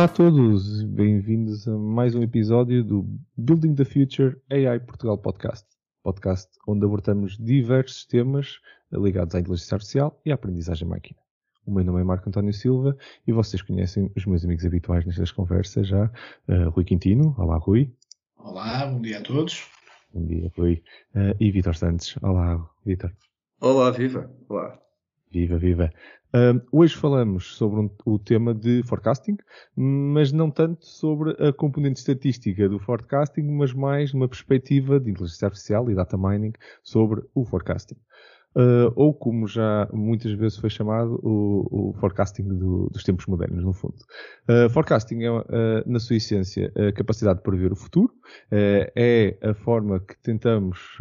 Olá a todos, bem-vindos a mais um episódio do Building the Future AI Portugal Podcast. Podcast onde abordamos diversos temas ligados à inteligência artificial e à aprendizagem máquina. O meu nome é Marco António Silva e vocês conhecem os meus amigos habituais nestas conversas já. Uh, Rui Quintino, olá Rui. Olá, bom dia a todos. Bom dia Rui. Uh, e Vitor Santos, olá Vitor. Olá, viva. Olá. Viva, viva. Uh, hoje falamos sobre um, o tema de forecasting, mas não tanto sobre a componente estatística do forecasting, mas mais numa perspectiva de inteligência artificial e data mining sobre o forecasting. Uh, ou como já muitas vezes foi chamado, o, o forecasting do, dos tempos modernos, no fundo. Uh, forecasting é, uh, na sua essência, a capacidade de prever o futuro, é a forma que tentamos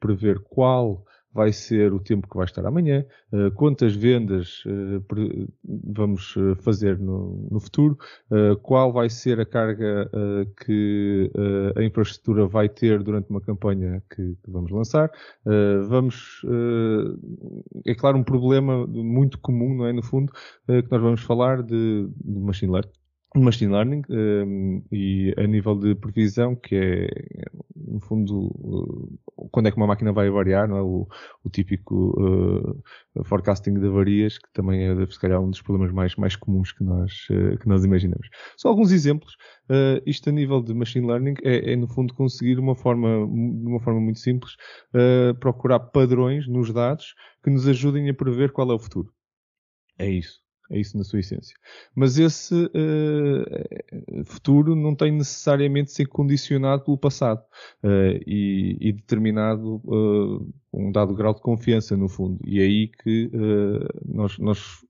prever qual vai ser o tempo que vai estar amanhã, uh, quantas vendas uh, vamos eh, fazer no, no futuro, qual vai ser a carga que a infraestrutura vai ter durante uma campanha que, que vamos lançar. vamos, é claro, um problema muito comum, não é, no fundo, que nós vamos falar de, de machine learning machine learning um, e a nível de previsão, que é, no fundo, uh, quando é que uma máquina vai variar, não é? O, o típico uh, forecasting de avarias, que também é, se calhar, um dos problemas mais, mais comuns que nós, uh, que nós imaginamos. Só alguns exemplos. Isto a nível de machine learning é, é, no fundo, conseguir uma forma, de uma forma muito simples, procurar padrões nos dados que nos ajudem a prever qual é o futuro. É isso. É isso na sua essência. Mas esse uh, futuro não tem necessariamente de ser condicionado pelo passado uh, e, e, determinado uh, um dado grau de confiança, no fundo. E é aí que nós, nós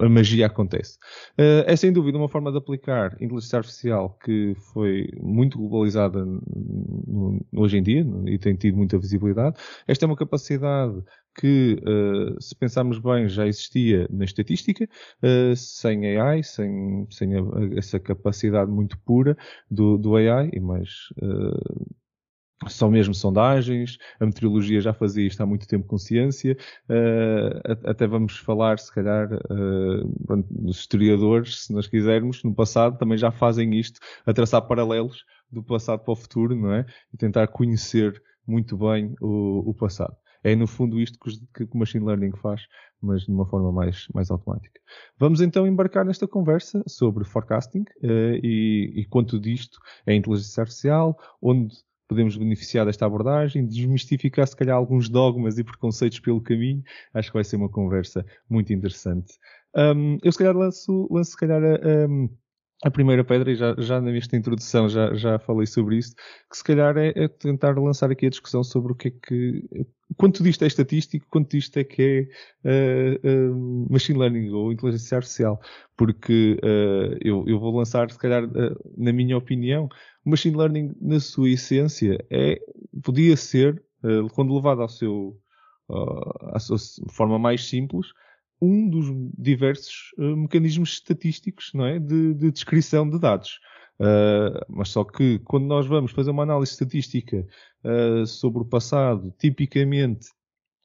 a magia acontece. Uh, é sem dúvida uma forma de aplicar inteligência artificial que foi muito globalizada no, hoje em dia e tem tido muita visibilidade. Esta é uma capacidade que, uh, se pensarmos bem, já existia na estatística, uh, sem AI, sem, sem a, essa capacidade muito pura do, do AI, e mais são mesmo sondagens, a meteorologia já fazia isto há muito tempo com ciência, uh, até vamos falar, se calhar, uh, dos historiadores, se nós quisermos, no passado também já fazem isto, a traçar paralelos do passado para o futuro, não é? E tentar conhecer muito bem o, o passado. É no fundo isto que, que o Machine Learning faz, mas de uma forma mais, mais automática. Vamos então embarcar nesta conversa sobre forecasting uh, e, e quanto disto é inteligência artificial, onde podemos beneficiar desta abordagem, desmistificar se calhar alguns dogmas e preconceitos pelo caminho. Acho que vai ser uma conversa muito interessante. Um, eu se calhar lanço, lanço se calhar a, a primeira pedra, e já, já nesta introdução já, já falei sobre isso, que se calhar é, é, tentar lançar aqui a discussão sobre o que é que. Quanto disto é estatístico, quanto disto é que é uh, uh, machine learning ou inteligência artificial. Porque uh, eu, eu vou lançar, se calhar, na minha opinião, o machine learning, na sua essência, é, podia ser, uh, quando levado ao seu, uh, à sua forma mais simples, um dos diversos uh, mecanismos estatísticos não é? de, de descrição de dados. Uh, mas só que quando nós vamos fazer uma análise estatística uh, sobre o passado, tipicamente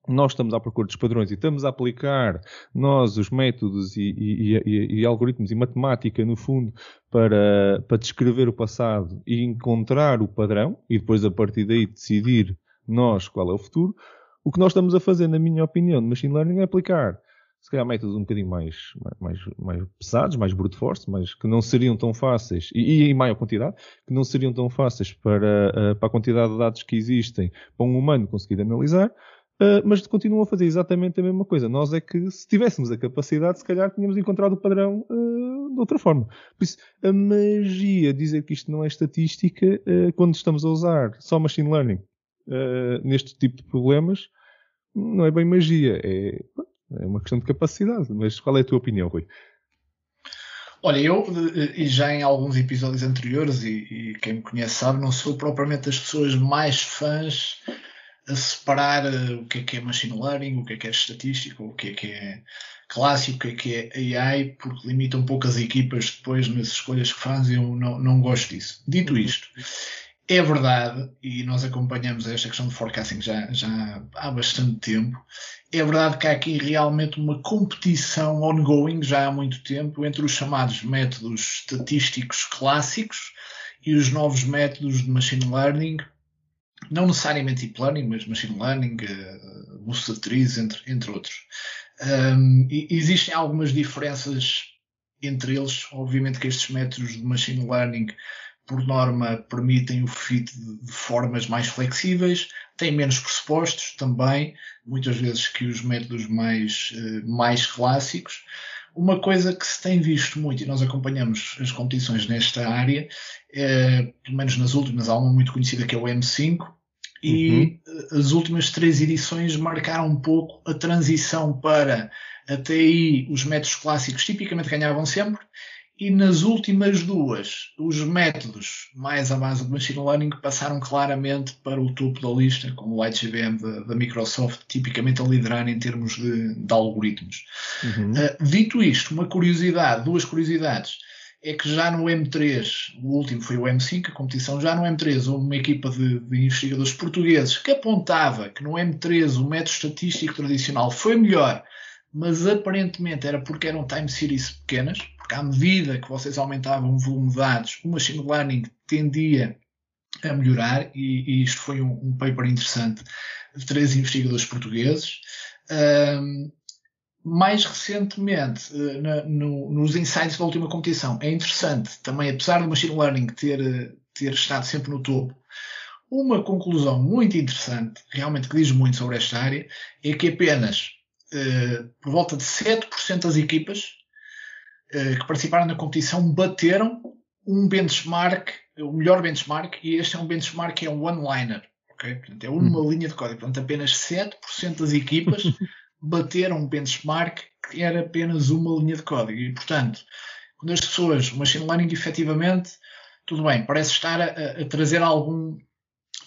nós estamos à procura dos padrões e estamos a aplicar nós os métodos e, e, e, e, algoritmos e matemática, no fundo, para, para descrever o passado e encontrar o padrão e depois a partir daí decidir nós qual é o futuro, o que nós estamos a fazer, na minha opinião, de Machine Learning é aplicar se calhar métodos um bocadinho mais, mais, mais pesados, mais brute force, mas que não seriam tão fáceis, e, e em maior quantidade, que não seriam tão fáceis para, eh, para a quantidade de dados que existem para um humano conseguir analisar, Uh, mas continuam a fazer exatamente a mesma coisa. Nós é que, se tivéssemos a capacidade, se calhar tínhamos encontrado o padrão uh, de outra forma. Por isso, a magia, dizer que isto não é estatística, uh, quando estamos a usar só machine learning neste tipo de problemas, não é bem magia. É, é uma questão de capacidade. Mas qual é a tua opinião, Rui? Olha, eu e já em alguns episódios anteriores, e, e, quem me conhece sabe, não sou propriamente das pessoas mais fãs a separar eh, o que é que é machine learning, o que é que é estatística, o que é que é clássico, o que é que é AI, porque limita um pouco as equipas depois nas escolhas que fazem, eu não, não gosto disso. Dito uhum. isto, é verdade, e nós acompanhamos esta questão de forecasting já, já há bastante tempo, É verdade que há aqui realmente uma competição ongoing já há muito tempo entre os chamados métodos estatísticos clássicos e os novos métodos de machine learning, não necessariamente deep learning, mas machine learning, uh, boosted trees, entre, entre outros. Um, existem algumas diferenças entre eles. Obviamente que estes métodos de machine learning, por norma, permitem o fit de, de formas mais flexíveis, têm menos pressupostos também, muitas vezes que os métodos mais, uh, mais clássicos. Uma coisa que se tem visto muito, e nós acompanhamos as competições nesta área, é, pelo menos nas últimas, há uma muito conhecida que é o M5, e uhum. as últimas três edições marcaram um pouco a transição para até aí os métodos clássicos tipicamente ganhavam sempre, e nas últimas duas, os métodos mais à base de machine learning passaram claramente para o topo da lista, com o LightGBM da, da Microsoft tipicamente a liderar em termos de, de algoritmos. Uhum. Uh, dito isto, uma curiosidade, duas curiosidades, é que já no M3, o último foi o M5, a competição, já no M3 houve uma equipa de, de investigadores portugueses que apontava que no M3 o método estatístico tradicional foi melhor, mas aparentemente era porque eram time series pequenas, porque à medida que vocês aumentavam o volume de dados, o machine learning tendia a melhorar, e, e isto foi um, um, paper interessante de três investigadores portugueses. Um, mais recentemente, uh, na, no, nos insights da última competição, é interessante também, apesar do machine learning ter, ter estado sempre no topo, uma conclusão muito interessante, realmente que diz muito sobre esta área, é que apenas uh, por volta de 7% das equipas eh, que participaram na competição bateram um benchmark, o melhor benchmark, e este é um benchmark que é um one-liner. Okay? Portanto, é uma hum. linha de código. Portanto, apenas 7% das equipas bateram um benchmark que era apenas uma linha de código. E, portanto, quando as pessoas, o machine learning efetivamente, tudo bem, parece estar a, a trazer algum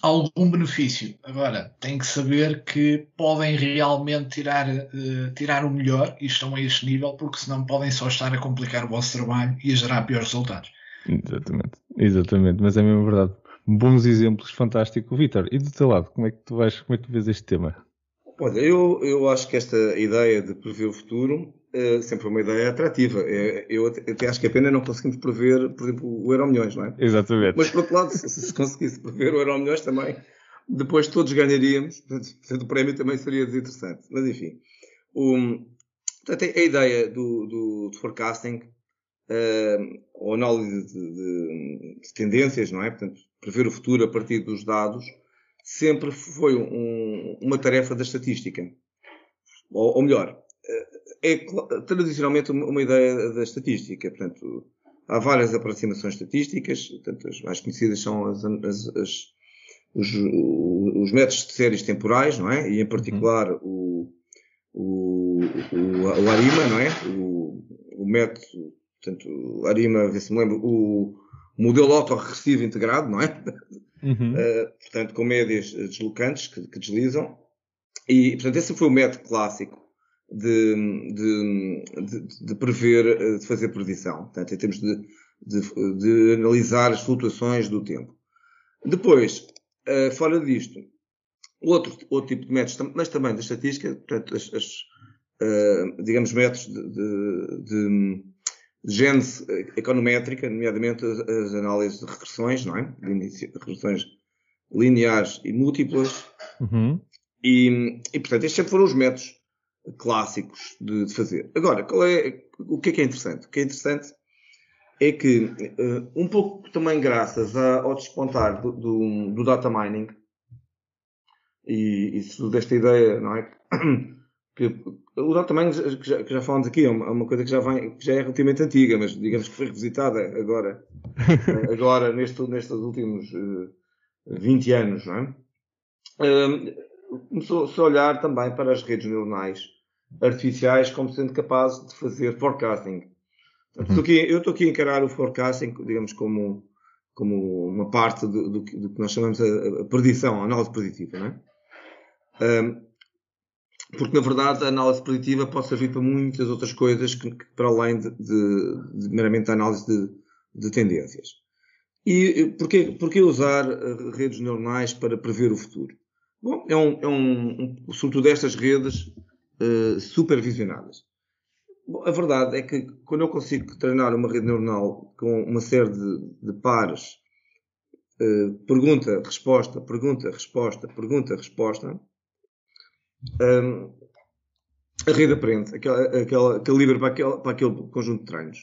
algum benefício. Agora, tem que saber que podem realmente tirar, uh, tirar o melhor e estão a este nível, porque senão podem só estar a complicar o vosso trabalho e a gerar piores resultados. Exatamente, exatamente, mas é mesmo verdade. Bons exemplos, fantástico. Vitor, e do teu lado, como é que tu vais, como é que tu vês este tema? Olha, eu, eu acho que esta ideia de prever o futuro é sempre uma ideia atrativa. É, eu até acho que a pena é não conseguimos prever, por exemplo, o Euro Milhões, não é? Exatamente. Mas, por outro lado, se, se conseguisse prever o Euro Milhões também, depois todos ganharíamos, portanto, o prémio também seria desinteressante. Mas, enfim. Um, portanto, a ideia do, do, do forecasting, uh, ou análise de, de, de, tendências, não é? Portanto, prever o futuro a partir dos dados, sempre foi um, uma tarefa da estatística. Ou, ou melhor, é tradicionalmente uma ideia da estatística. Portanto, há várias aproximações estatísticas, portanto, as mais conhecidas são as, as, as, os, os, métodos de séries temporais, não é? E em particular o, o, o, o ARIMA, não é? O, o método, portanto, o ARIMA, ver se me lembro, o modelo autorregressivo integrado, não é? Uhum. Uh, portanto, com médias deslocantes que, que deslizam. E, portanto, esse foi o método clássico de, de, de, de, prever, eh, de fazer previsão, portanto, em termos de, de, analisar as flutuações do tempo. Depois, eh, fora disto, outro, outro tipo de métodos, mas também da estatística, portanto, as, as uh, digamos, métodos de, gênese econométrica, nomeadamente as, análises de regressões, não é? De regressões lineares e múltiplas. Uhum. E, e, portanto, estes sempre foram os métodos clássicos de, de, fazer. Agora, é, o que é que é interessante? O que é interessante é que, uh, um pouco também graças a, ao despontar do, do, do, data mining, e isso desta ideia, não é? Que o data mining, que já, que já falamos aqui, é uma, é uma, coisa que já, que já é relativamente antiga, mas digamos que foi revisitada agora, eh, agora neste, nestes últimos uh, eh, 20 anos, não é? começou-se a olhar também para as redes neuronais artificiais como sendo capazes de fazer forecasting. Uhum. Estou aqui, eu estou aqui a encarar o forecasting, digamos, como, como uma parte do, do, do que nós chamamos a, a, predição, a análise preditiva, não é? Um, porque, na verdade, a análise preditiva pode servir para muitas outras coisas que, que para além de, de, de, meramente a análise de, de tendências. E porquê, porquê usar eh, redes neuronais para prever o futuro? Bom, é um, é um, um sobretudo estas redes uh, supervisionadas. Bom, a verdade é que quando eu consigo treinar uma rede neuronal com uma série de, de pares, uh, pergunta, resposta, pergunta, resposta, pergunta, resposta, um, a rede aprende, aquela, aquela, calibre para aquele, para aquele conjunto de treinos.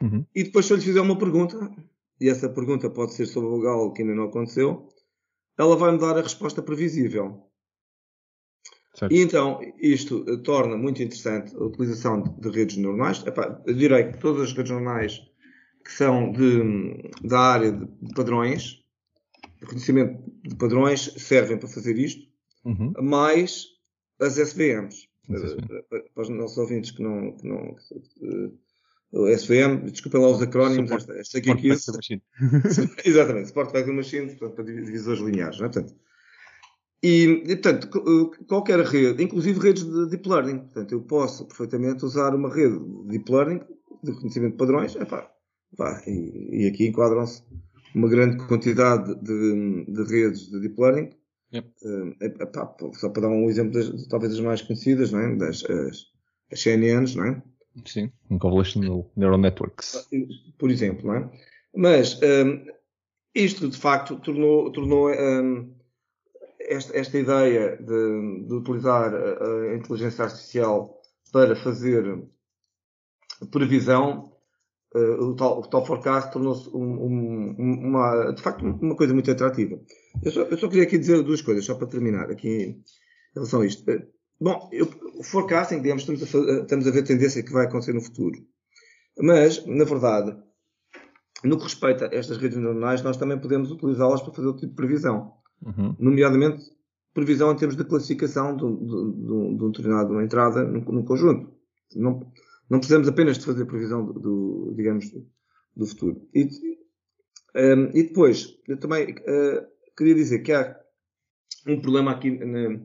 Uhum. E depois, se eu lhe fizer uma pergunta, e essa pergunta pode ser sobre algo que ainda não aconteceu, ela vai me dar a resposta previsível. Certo. E então, isto torna muito interessante a utilização de, de redes neuronais. Epá, eu direi que todas as redes neuronais que são de, da área de, padrões, de conhecimento de padrões, servem para fazer isto, uhum. mais as SVMs. Para, para os nossos ouvintes que não. Que não que, o SVM, desculpem lá os acrónimos, esta, esta aqui, aqui Exatamente, Sport Vector Machine, portanto, para divisores lineares, não é? Portanto, e, e, portanto, qualquer rede, inclusive redes de deep learning, portanto, eu posso perfeitamente usar uma rede de deep learning, de reconhecimento de padrões, epá, pá, e, e aqui enquadram-se uma grande quantidade de, de redes de deep learning, Yep. Uh, epá, só para dar um exemplo, das, talvez das mais conhecidas, não é? das as, as CNNs, não é? Sim, Convolutional Neural Networks. Por exemplo, não é? Mas um, isto, de facto, tornou, tornou um, esta, esta, ideia de, de, utilizar a, inteligência artificial para fazer previsão, uh, o, tal, o tal forecast tornou-se um, um, uma, de facto uma coisa muito atrativa. Eu só, eu só, queria aqui dizer duas coisas, só para terminar aqui em relação a isto. Bom, eu, o forecasting, digamos, estamos a, estamos a ver a tendência que vai acontecer no futuro. Mas, na verdade, no que respeita a estas redes neuronais, nós também podemos utilizá-las para fazer outro tipo de previsão. Uhum. Nomeadamente, previsão em termos de classificação de, de, de, de um determinado entrada no, no, conjunto. Não, não precisamos apenas de fazer previsão do, do digamos, do futuro. E, um, e depois, eu também uh, queria dizer que há um problema aqui na,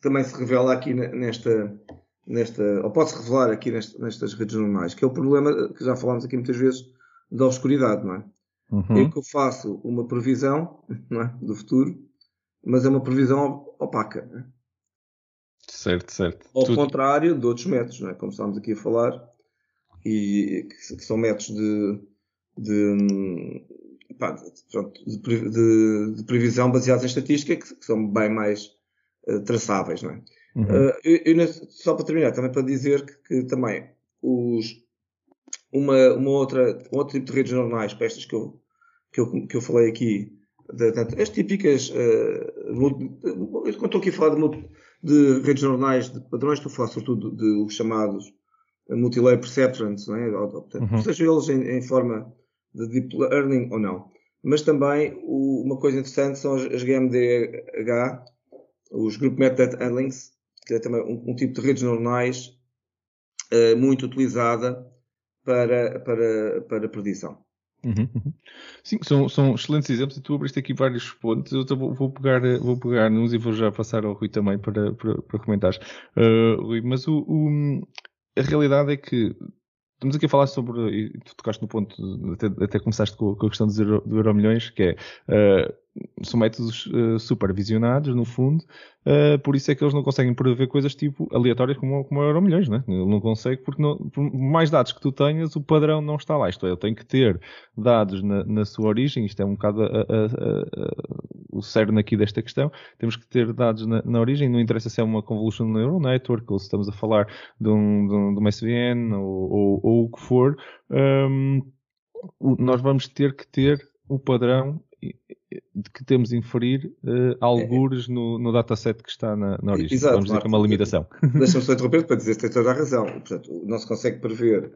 também se revela aqui nesta, nesta ou pode-se revelar aqui nestas, nestas redes neuronais, que é o problema que já falámos aqui muitas vezes da obscuridade, não é? Uhum. É que eu faço uma previsão não é? do futuro, mas é uma previsão opaca. Certo, certo. Ao Tudo. contrário de outros métodos, não é? como estamos aqui a falar, e que, que são métodos de, de, pá, de, de, de, previsão baseados em estatística que, que são bem mais eh, traçáveis, não é? Uhum. Uh, eu, eu, só para terminar, também para dizer que, que também os, uma, uma outra, um outro tipo de redes neuronais, para estas que eu, que eu, que eu falei aqui, de, de, as típicas, uh, quando estou aqui a falar de, de, redes neuronais de padrões, estou a falar sobretudo de, os chamados multilayer perceptrons, é? uhum. seja eles em, em, forma de deep learning ou não. Mas também o, uma coisa interessante são as, as GMDH, os Group Method Handlings, que é também um, um tipo de redes neuronais uh, muito utilizada para, para, para predição. Uhum, uhum. Sim, são, são excelentes exemplos e tu abriste aqui vários pontos. Eu vou, vou, pegar, vou pegar nos e vou já passar ao Rui também para, para, para comentares. Uh, Rui, mas o, o, a realidade é que estamos aqui a falar sobre, e tu tocaste no ponto, até, até começaste com, com a questão do euro, do euro milhões, que é uh, são métodos uh, supervisionados, no fundo, uh, por isso é que eles não conseguem prever coisas tipo aleatórias como, como Euro Milhões, né? Ele não consegue porque não, por mais dados que tu tenhas, o padrão não está lá. Isto é, ele tem que ter dados na, na sua origem, isto é um bocado a, a, a, o cerne aqui desta questão, temos que ter dados na, na, origem, não interessa se é uma Convolution Neural Network ou se estamos a falar de um, de um, de uma SVN ou, ou, ou o que for, um, nós vamos ter que ter o padrão de que temos inferir uh, algures no, no dataset que está na, na origem. Exato, Vamos dizer que é uma limitação. Deixa-me só interromper para dizer que tem toda a razão. Portanto, não se consegue prever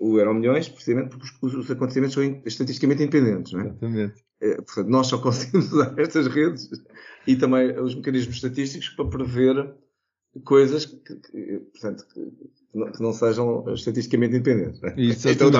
o euro milhões precisamente porque os, os, acontecimentos são estatisticamente independentes. Não é? Exatamente. É, portanto, nós só conseguimos usar estas redes e também os mecanismos estatísticos para prever coisas que, que portanto, que não sejam estatisticamente independentes. Né? Isso, então,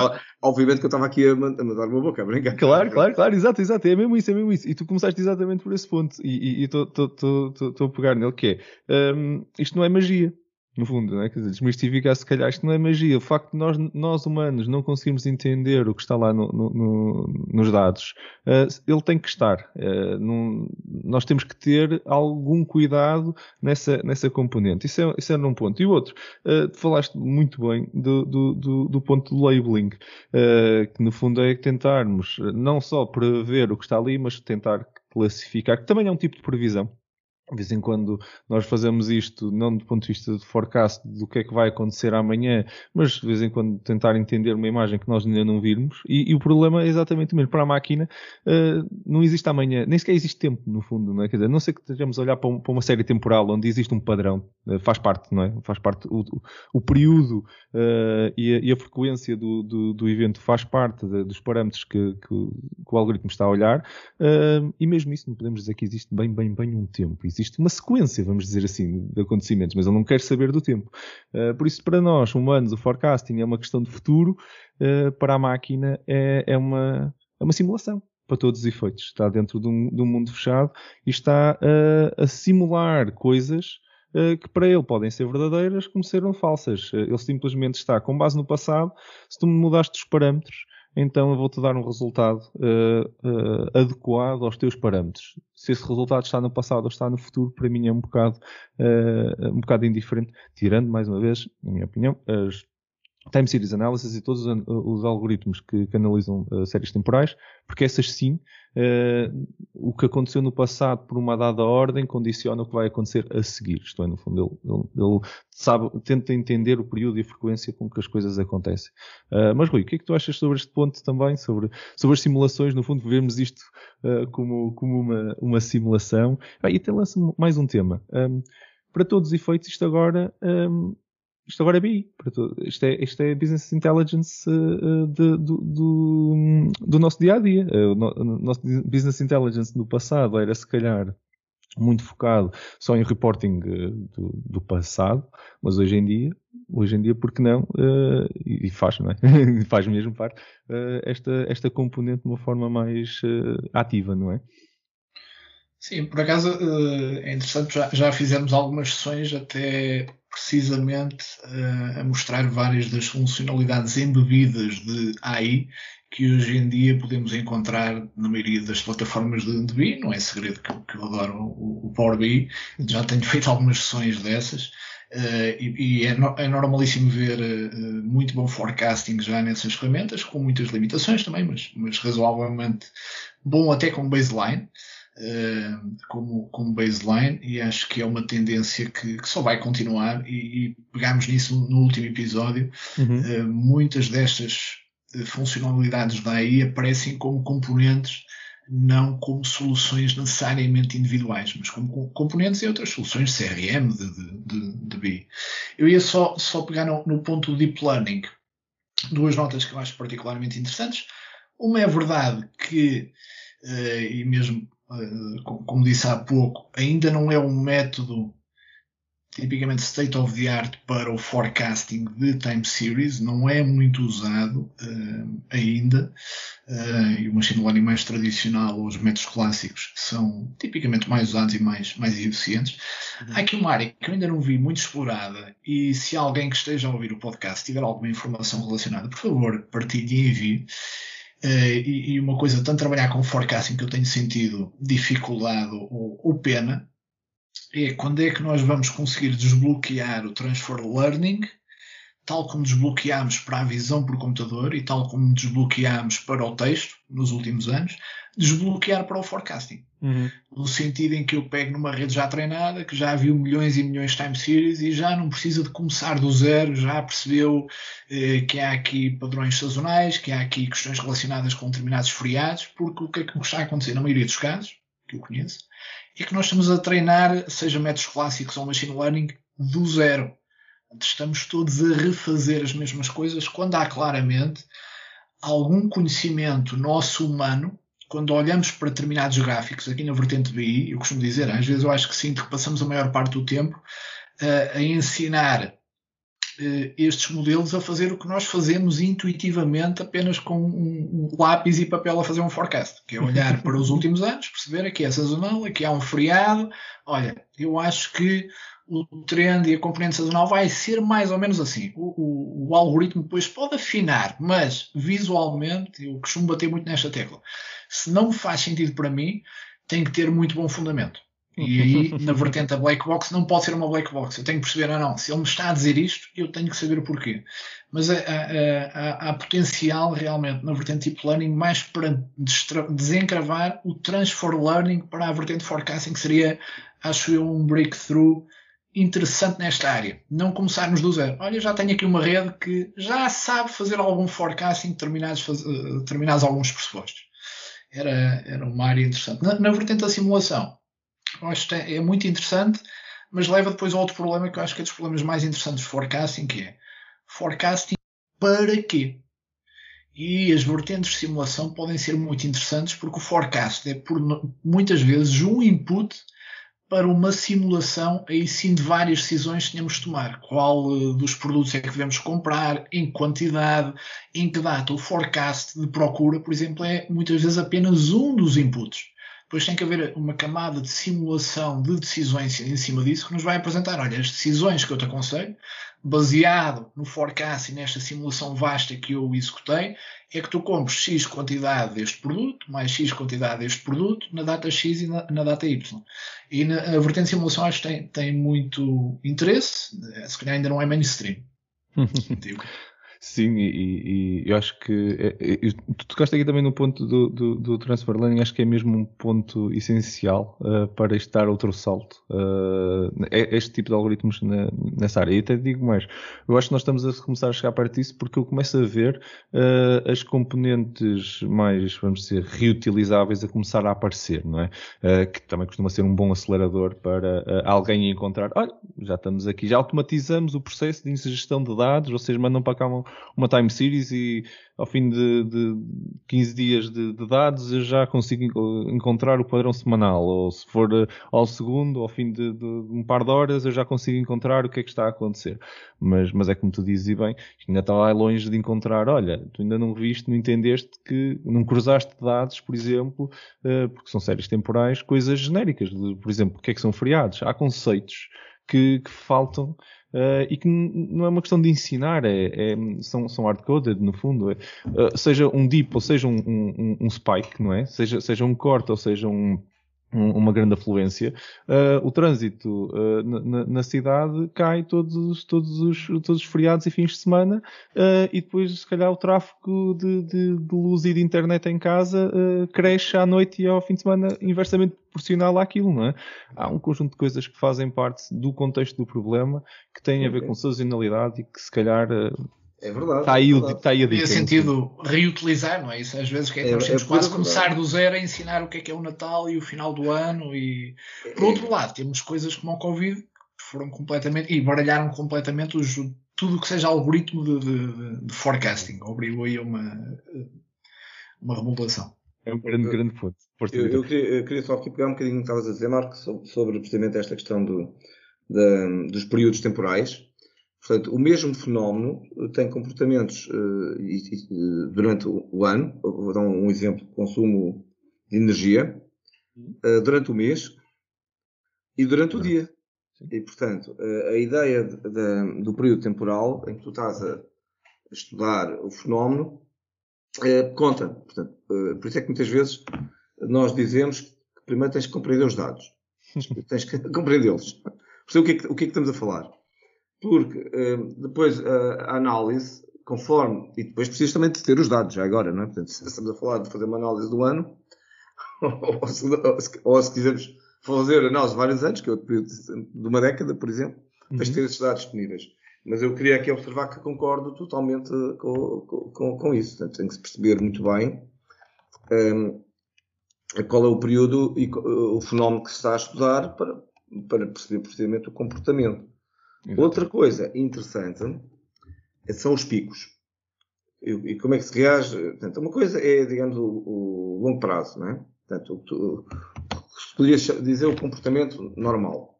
obviamente que eu estava aqui a, mandar uma boca, a brincar. Claro, claro, claro, exato, exato, é mesmo isso, é mesmo isso. E tu começaste exatamente por esse ponto, e estou a pegar nele, que é, um, isto não é magia. No fundo, não é? Quer dizer, desmistificar se calhar isto não é magia. O facto de nós, nós humanos não conseguirmos entender o que está lá no, no, no, nos dados, uh, ele tem que estar. Uh, num, nós temos que ter algum cuidado nessa, nessa componente. Isso é, isso é um ponto. E o outro, uh, falaste muito bem do, do, do, do ponto do labeling, que no fundo é tentarmos não só prever o que está ali, mas tentar classificar, que também é um tipo de previsão de vez em quando nós fazemos isto, não do ponto de vista de forecast do que é que vai acontecer amanhã, mas de vez em quando tentar entender uma imagem que nós ainda não virmos. E, e o problema é exatamente o mesmo. Para a máquina, uh, não existe amanhã, nem sequer existe tempo, no fundo, não é? Quer dizer, não sei que estejamos a olhar para, um, para, uma série temporal onde existe um padrão, uh, faz parte, não é? Faz parte, o, o, período uh, e, a, e, a, frequência do, do, do evento faz parte de, dos parâmetros que, que, que, o algoritmo está a olhar, e mesmo isso não podemos dizer que existe bem, bem, bem um tempo existe uma sequência, vamos dizer assim, de acontecimentos, mas ele não quer saber do tempo. Uh, por isso, para nós, humanos, o forecasting é uma questão de futuro, uh, para a máquina é, é, uma, é uma simulação. Para todos os efeitos. Está dentro de um, de um mundo fechado e está uh, a simular coisas que para ele podem ser verdadeiras como serem falsas. Ele simplesmente está com base no passado. Se tu mudaste os parâmetros, então eu vou-te dar um resultado uh, uh, adequado aos teus parâmetros. Se esse resultado está no passado ou está no futuro, para mim é um bocado, uh, um bocado indiferente, tirando, mais uma vez, na minha opinião, as time series analysis e todos os, os algoritmos que, que analisam uh, séries temporais, porque essas sim, uh, o que aconteceu no passado por uma dada ordem condiciona o que vai acontecer a seguir. Isto é, no fundo, ele, ele, ele sabe, tenta entender o período e a frequência com que as coisas acontecem. Uh, mas Rui, o que é que tu achas sobre este ponto também, sobre, sobre as simulações? No fundo, vemos isto como, como uma, uma simulação. Ah, e até lança mais um tema. Um, para todos os efeitos, isto agora um, isto agora é BI. Isto é, isto é Business Intelligence uh, de, do, do, nosso dia a dia. Uh, o nosso Business Intelligence no passado era, se calhar, muito focado só em reporting do, do, passado, mas hoje em dia, hoje em dia, porque não? e faz, não é? faz mesmo parte esta, esta componente de uma forma mais ativa, não é? Sim, por acaso é interessante, já, já fizemos algumas sessões até precisamente uh, a mostrar várias das funcionalidades embebidas de AI que hoje em dia podemos encontrar na maioria das plataformas de, de BI. Não é segredo que, que eu adoro o, o Power BI. Já tenho feito algumas sessões dessas. Uh, e, e é, no, é, normalíssimo ver uh, muito bom forecasting já nessas ferramentas, com muitas limitações também, mas, mas razoavelmente bom até com baseline. Eh, como, como baseline e acho que é uma tendência que, que só vai continuar e, e pegámos nisso no último episódio. Uhum. Uh, muitas destas eh, funcionalidades da AI aparecem como componentes não como soluções necessariamente individuais, mas como componentes em outras soluções de CRM, de, de, de, BI. Eu ia só, só pegar no, no ponto do Deep Learning duas notas que eu acho particularmente interessantes. Uma é verdade que, uh, e mesmo como disse há pouco, ainda não é um método tipicamente state of the art para o forecasting de time series, não é muito usado uh, ainda, uh, e o machine learning mais tradicional, ou os métodos clássicos, são tipicamente mais usados e mais, mais eficientes. Uhum. Há aqui uma área que eu ainda não vi muito explorada, e se alguém que esteja a ouvir o podcast tiver alguma informação relacionada, por favor, partilhe e envie, e, e, uma coisa, tanto trabalhar com forecasting que eu tenho sentido dificuldade ou, ou, pena, é quando é que nós vamos conseguir desbloquear o transfer learning, tal como desbloqueámos para a visão por computador e tal como desbloqueámos para o texto nos últimos anos, desbloquear para o forecasting. Uhum. No sentido em que eu pego numa rede já treinada, que já viu milhões e milhões de time series e já não precisa de começar do zero, já percebeu eh, que há aqui padrões sazonais, que há aqui questões relacionadas com determinados feriados, porque o que é que está a acontecer na maioria dos casos, que eu conheço, é que nós estamos a treinar, seja métodos clássicos ou machine learning, do zero. Estamos todos a refazer as mesmas coisas quando há claramente algum conhecimento nosso humano quando olhamos para determinados gráficos aqui na vertente BI, eu costumo dizer, às vezes eu acho que sinto que passamos a maior parte do tempo uh, a ensinar uh, estes modelos a fazer o que nós fazemos intuitivamente apenas com um, um, lápis e papel a fazer um forecast, que é olhar para os últimos anos, perceber aqui é sazonal, aqui há um feriado. Olha, eu acho que o trend e a componente sazonal vai ser mais ou menos assim. O, o, o, algoritmo depois pode afinar, mas visualmente, eu costumo bater muito nesta tecla. Se não faz sentido para mim, tem que ter muito bom fundamento. E aí, na vertente da black box, não pode ser uma black box. Eu tenho que perceber, ah, não, se ele me está a dizer isto, eu tenho que saber o porquê. Mas há, potencial realmente na vertente deep learning mais para desencravar o transfer learning para a vertente forecasting, que seria, acho eu, um breakthrough interessante nesta área. Não começarmos do zero. Olha, já tenho aqui uma rede que já sabe fazer algum forecasting determinados, eh, determinados alguns pressupostos. Era, era uma área interessante. Na, na vertente da simulação, eu acho que é muito interessante, mas leva depois a outro problema que eu acho que é dos problemas mais interessantes de forecasting, que é forecasting para quê? E as vertentes de simulação podem ser muito interessantes porque o forecast é por, muitas vezes um input para uma simulação aí sim de várias decisões que tínhamos de tomar. Qual uh, dos produtos é que devemos comprar, em quantidade, em que data. O forecast de procura, por exemplo, é muitas vezes apenas um dos inputs. Depois tem que haver uma camada de simulação de decisões em cima disso que nos vai apresentar, olha, as decisões que eu te aconselho, baseado no forecast e nesta simulação vasta que eu executei, é que tu compres X quantidade deste produto, mais X quantidade deste produto, na data X e na, na data Y. E na, a vertente de simulação acho que tem, tem muito interesse, se calhar ainda não é mainstream. Sim, e, e, eu acho que é, é, tu tocaste aqui também no ponto do, do, do, transfer learning, acho que é mesmo um ponto essencial uh, para estar outro salto. Uh, este tipo de algoritmos na, nessa área. E até digo mais, eu acho que nós estamos a começar a chegar perto disso porque eu começo a ver uh, as componentes mais, vamos dizer, reutilizáveis a começar a aparecer, não é? que também costuma ser um bom acelerador para alguém encontrar, olha, já estamos aqui, já automatizamos o processo de ingestão de dados, vocês mandam para cá uma, uma time series e ao fim de, de 15 dias de, de, dados eu já consigo encontrar o padrão semanal. Ou se for eh, ao segundo, ao fim de, de, um par de horas, eu já consigo encontrar o que é que está a acontecer. Mas, mas é como tu dizes e bem, ainda está lá longe de encontrar, olha, tu ainda não viste, não entendeste que não cruzaste dados, por exemplo, uh, porque são séries temporais, coisas genéricas. Por exemplo, o que é que são feriados? Há conceitos que, que faltam uh, e que não é uma questão de ensinar, é, é são, são hard-coded no fundo, é, uh, seja um dip ou seja um, um, um, spike, não é? Seja, seja um corte ou seja um uma grande afluência, uh, o trânsito uh, na, na, cidade cai todos, todos, os, todos os feriados e fins de semana uh, e depois, se calhar, o tráfego de, de, de luz e de internet em casa cresce à noite e ao fim de semana inversamente proporcional àquilo, não é? Há um conjunto de coisas que fazem parte do contexto do problema que têm a ver com sazonalidade e que, se calhar, é verdade. Está aí, é verdade. Está aí a dica. sentido reutilizar, não é? Isso às vezes que é que é, nós temos é quase começar do zero a ensinar o que é que é o Natal e o final do ano. E por outro é. lado, temos coisas como o Covid que foram completamente e baralharam completamente os, tudo o que seja algoritmo de, de, de forecasting. Obrigou aí a uma, uma remodelação. É um grande, grande ponto. Eu, eu, queria, eu, queria, só aqui pegar um bocadinho o que estavas a dizer, Marco, sobre precisamente esta questão do, da, dos períodos temporais Portanto, o mesmo fenómeno tem comportamentos uh, durante o ano, vou dar um exemplo, consumo de energia, uh, durante o mês e durante o dia. E, portanto, uh, a ideia de, de, do período temporal em que tu estás a estudar o fenómeno conta. Portanto, por isso é que muitas vezes nós dizemos que primeiro tens que compreender os dados. tens que compreendê-los. Percebe o que, é que, o que é que estamos a falar? Porque uh, depois uh, a análise, conforme, e depois precisas também de ter os dados, já agora, não é? Portanto, se estamos a falar de fazer uma análise do ano, ou, se, ou, se, ou se quisermos fazer análise de vários anos, que é outro período de uma década, por exemplo, uhum. tens de ter esses dados disponíveis. Mas eu queria aqui observar que concordo totalmente com, com, com isso. Portanto, tem que se perceber muito bem um, qual é o período e o fenómeno que se está a estudar para, para perceber precisamente o comportamento. Exatamente. Outra coisa interessante são os picos. E, e, como é que se reage? Portanto, uma coisa é, digamos, o, o longo prazo, não é? Portanto, tu, poderias dizer o comportamento normal.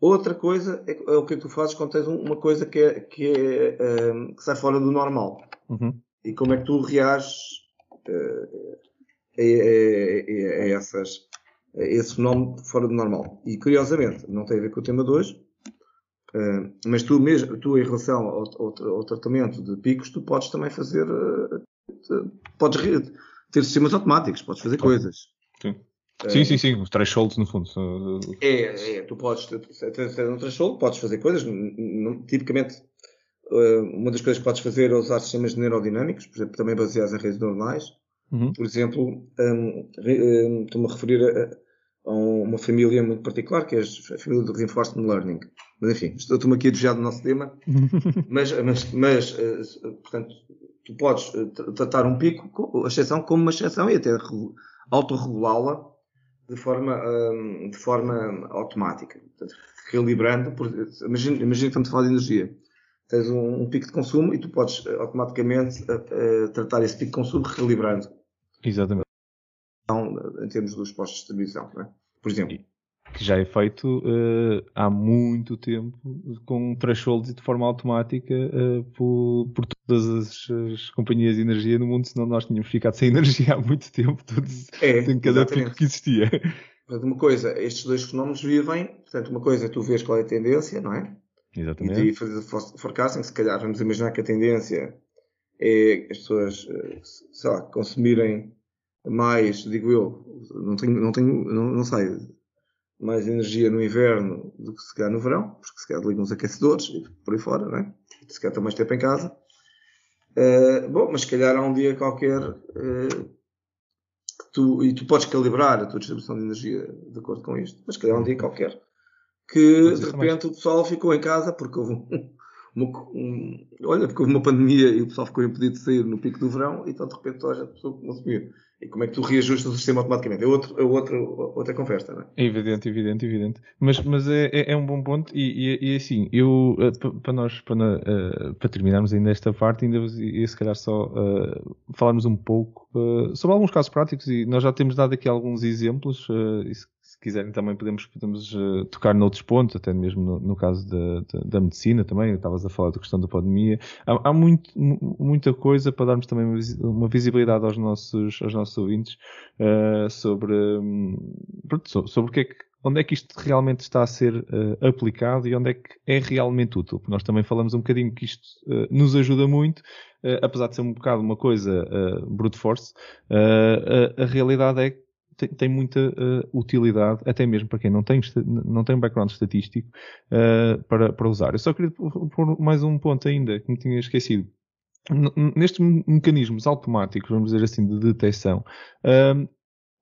Outra coisa é, é, o que tu fazes quando tens uma coisa que, é, que, é, um, que sai fora do normal. Uhum. E como é que tu reages uh, a, a, a, essas, esse fenómeno fora do normal. E curiosamente, não tem a ver com o tema de hoje, uh, mas tu mesmo, tu em relação ao, ao, ao, tratamento de picos, tu podes também fazer, uh, podes ter sistemas automáticos, podes fazer coisas. Sim. Sim, sim, sim, os thresholds no fundo. É, é, tu podes ter, um threshold, podes fazer coisas, tipicamente uma das coisas que podes fazer é usar sistemas neurodinâmicos, por exemplo, também baseados em redes neuronais, Uhum. Por exemplo, um, um, estou-me a referir a, a, uma família muito particular, que é a família do Reinforcement Learning. Mas enfim, estou-me aqui a desviar do nosso tema. mas, mas, mas, uh, portanto, tu podes eh, tratar um pico, a exceção, como uma exceção e até autorregulá-la de forma, um, de forma automática. Portanto, recalibrando, por, imagina, imagina que estamos a falar de energia tens um, um, pico de consumo e tu podes automaticamente uh, uh, tratar esse pico de consumo recalibrando. Exatamente. Então, em termos dos postos de distribuição, é? por exemplo. Que já é feito uh, há muito tempo com thresholds de forma automática uh, por, por, todas as, as, companhias de energia no mundo, senão nós tínhamos ficado sem energia há muito tempo, todos, é, em cada pico que existia. Portanto, uma coisa, estes dois fenómenos vivem, portanto, uma coisa é tu vês qual é a tendência, não é? Exatamente. E daí fazer forecasting, se calhar vamos imaginar que a tendência é as pessoas, eh, sei lá, consumirem mais, digo eu, não tenho, não tenho, não, não sei, mais energia no inverno do que se calhar no verão, porque se calhar ligam os aquecedores e por aí fora, né? Se calhar estão mais tempo em casa. Uh, bom, mas se calhar há um dia qualquer uh, tu, e tu podes calibrar a tua distribuição de energia de acordo com isto, mas se calhar há um dia qualquer que de repente o pessoal ficou em casa porque houve um, uma, um, olha, porque houve uma pandemia e o pessoal ficou impedido de sair no pico do verão, então de repente toda a gente pessoa consumir. E como é que tu reajustas o sistema automaticamente? É, outro, é outra, outra conversa, não é? É evidente, evidente, evidente. Mas, mas é, é, é um bom ponto e, e, e assim, eu, eh, para nós, para, uh, para terminarmos ainda esta parte, ainda e se calhar só uh, falarmos um pouco uh, sobre alguns casos práticos e nós já temos dado aqui alguns exemplos, uh, quiserem também podemos, podemos uh, tocar noutros pontos, até mesmo no, no caso da, da, medicina também, estavas a falar da questão da pandemia. Há, há muito, muita coisa para darmos também uma visibilidade aos nossos, aos nossos ouvintes uh, sobre, um, sobre o que é que onde é que isto realmente está a ser uh, aplicado e onde é que é realmente útil. Porque nós também falamos um bocadinho que isto uh, nos ajuda muito, uh, apesar de ser um bocado uma coisa brute force, a realidade é que tem, tem muita uh, utilidade, até mesmo para quem não tem, não tem um background estatístico, uh, para, para usar. Eu só queria pôr mais um ponto ainda que me tinha esquecido. Nestes mecanismos automáticos, vamos dizer assim, de detecção, uh,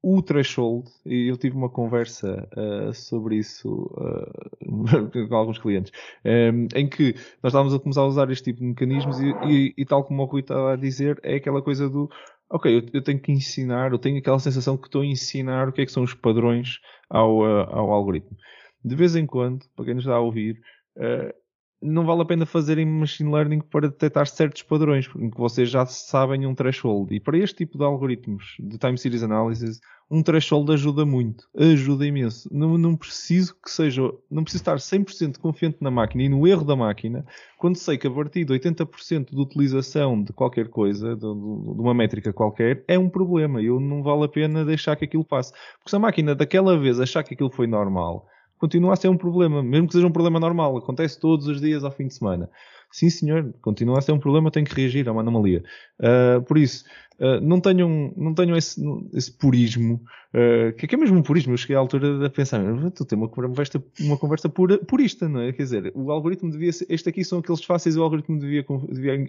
o threshold, e eu tive uma conversa uh, sobre isso uh, com alguns clientes, um, em que nós estávamos a começar a usar este tipo de mecanismos e, e, e, tal como o Rui estava a dizer, é aquela coisa do ok, eu, eu, tenho que ensinar, eu tenho aquela sensação que estou a ensinar o que é que são os padrões ao, uh, ao algoritmo. De vez em quando, para quem nos está a ouvir, uh, não vale a pena fazerem machine learning para detectar certos padrões, porque vocês já sabem um threshold. E para este tipo de algoritmos de time series analysis, um threshold ajuda muito, ajuda imenso. Não, não preciso que seja, não preciso estar 100% confiante na máquina e no erro da máquina, quando sei que a partir de 80% de utilização de qualquer coisa, de, de, uma métrica qualquer, é um problema. Eu não vale a pena deixar que aquilo passe. Porque se a máquina daquela vez achar que aquilo foi normal, continua a ser um problema, mesmo que seja um problema normal, acontece todos os dias ao fim de semana. Sim, senhor, continua a ser um problema, tem que reagir a uma anomalia. Uh, por isso, uh, não tenham, não tenham esse, esse purismo, uh, que é mesmo um purismo. Eu cheguei à altura de pensar, tu tens uma conversa, uma conversa pura, purista, não é? Quer dizer, o algoritmo devia ser, este aqui são aqueles fáceis o algoritmo devia, devia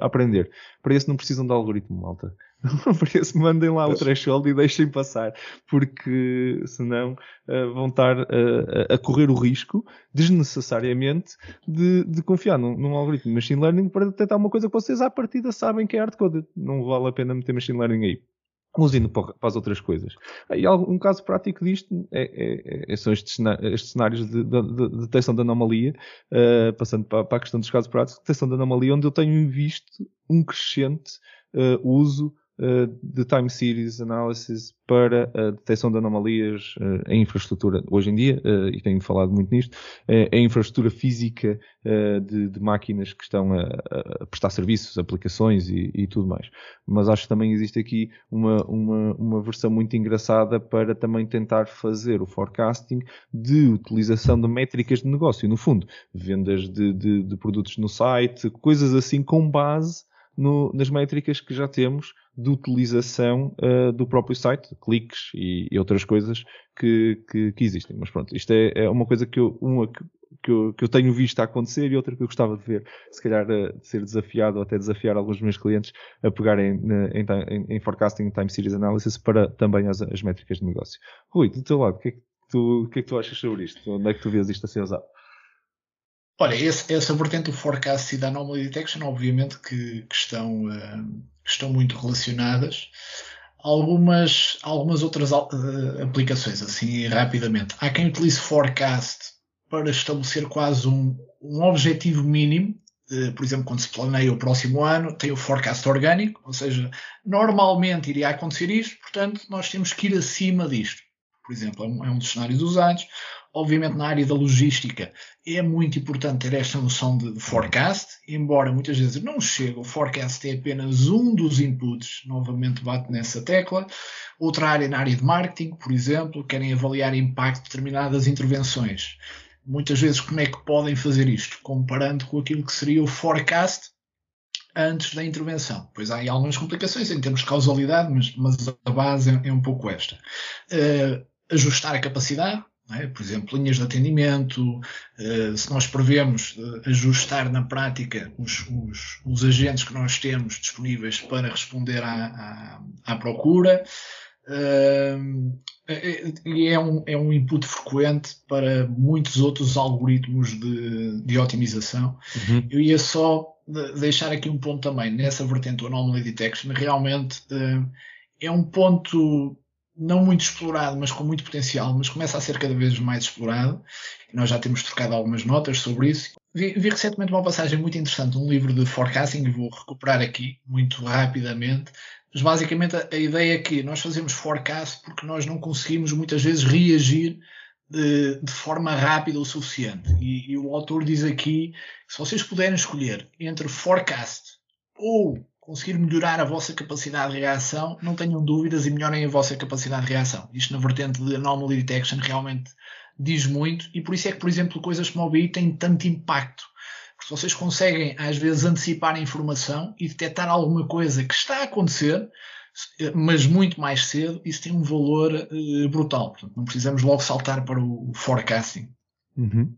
aprender. Para isso não precisam de algoritmo, malta. Por isso, mandem lá o threshold e deixem passar, porque senão uh, vão estar uh, a correr o risco, desnecessariamente, de, de confiar num, num, algoritmo de machine learning para detectar uma coisa que vocês à partida sabem que é hardcoded. Não vale a pena meter machine learning aí. Usando para, para as outras coisas. E um caso prático disto é, é, é, são estes, estes cenários de, de, de, detecção de anomalia, uh, passando para, para, a questão dos casos práticos, detecção de anomalia, onde eu tenho visto um crescente uso de time series analysis para a detecção de anomalias uh, em infraestrutura. Hoje em dia, uh, e tenho falado muito nisto, é infraestrutura física de, de, máquinas que estão a, a prestar serviços, aplicações e, e, tudo mais. Mas acho que também existe aqui uma, uma, uma versão muito engraçada para também tentar fazer o forecasting de utilização de métricas de negócio, no fundo, vendas de, de, de produtos no site, coisas assim com base no, nas métricas que já temos de utilização uh, do próprio site, cliques e, e outras coisas que, que, que, existem. Mas pronto, isto é, é uma coisa que eu, uma que, que, eu, que eu tenho visto acontecer e outra que eu gostava de ver, se calhar uh, ser desafiado ou até desafiar alguns dos meus clientes a pegarem em, em, em, forecasting time series analysis para também as, as métricas de negócio. Rui, do teu lado, o que, é que tu, o que é que tu achas sobre isto? Onde é que tu vês isto a ser usado? Olha, esse, essa vertente do forecast e da anomaly detection, obviamente, que, que estão, uh, estão muito relacionadas. Algumas, algumas outras uh, aplicações, assim, rapidamente. Há quem utilize forecast para estabelecer quase um, um objetivo mínimo. Uh, por exemplo, quando se planeia o próximo ano, tem o forecast orgânico, ou seja, normalmente iria acontecer isto, portanto, nós temos que ir acima disto. Por exemplo, é um, é dos cenários usados Obviamente, na área da logística, é muito importante ter esta noção de forecast, embora muitas vezes não chegue. O forecast é apenas um dos inputs, novamente bate nessa tecla. Outra área, na área de marketing, por exemplo, querem avaliar impacto de determinadas intervenções. Muitas vezes, como é que podem fazer isto? Comparando com aquilo que seria o forecast antes da intervenção. Pois há aí algumas complicações em termos de causalidade, mas, mas a base é, é um pouco esta. Uh, ajustar a capacidade, é? Por exemplo, linhas de atendimento, uh, se nós prevemos uh, ajustar na prática os, os, os, agentes que nós temos disponíveis para responder à, à, à procura. Uh, é, é, um, é um input frequente para muitos outros algoritmos de, de otimização. Uhum. Eu ia só deixar aqui um ponto também nessa vertente do Anomaly Detection. Realmente é um ponto não muito explorado, mas com muito potencial, mas começa a ser cada vez mais explorado. E nós já temos trocado algumas notas sobre isso. Vi, vi recentemente uma passagem muito interessante, um livro de forecasting, vou recuperar aqui muito rapidamente. Mas basicamente a, a, ideia é que nós fazemos forecast porque nós não conseguimos muitas vezes reagir de, de forma rápida o suficiente. E, e o autor diz aqui: se vocês puderem escolher entre forecast ou conseguir melhorar a vossa capacidade de reação, não tenham dúvidas e melhorem a vossa capacidade de reação. Isto na vertente de anomaly detection realmente diz muito e por isso é que, por exemplo, coisas como o BI têm tanto impacto. Porque se vocês conseguem, às vezes, antecipar a informação e detectar alguma coisa que está a acontecer, mas muito mais cedo, isso tem um valor uh, brutal. Portanto, não precisamos logo saltar para o forecasting. Uhum.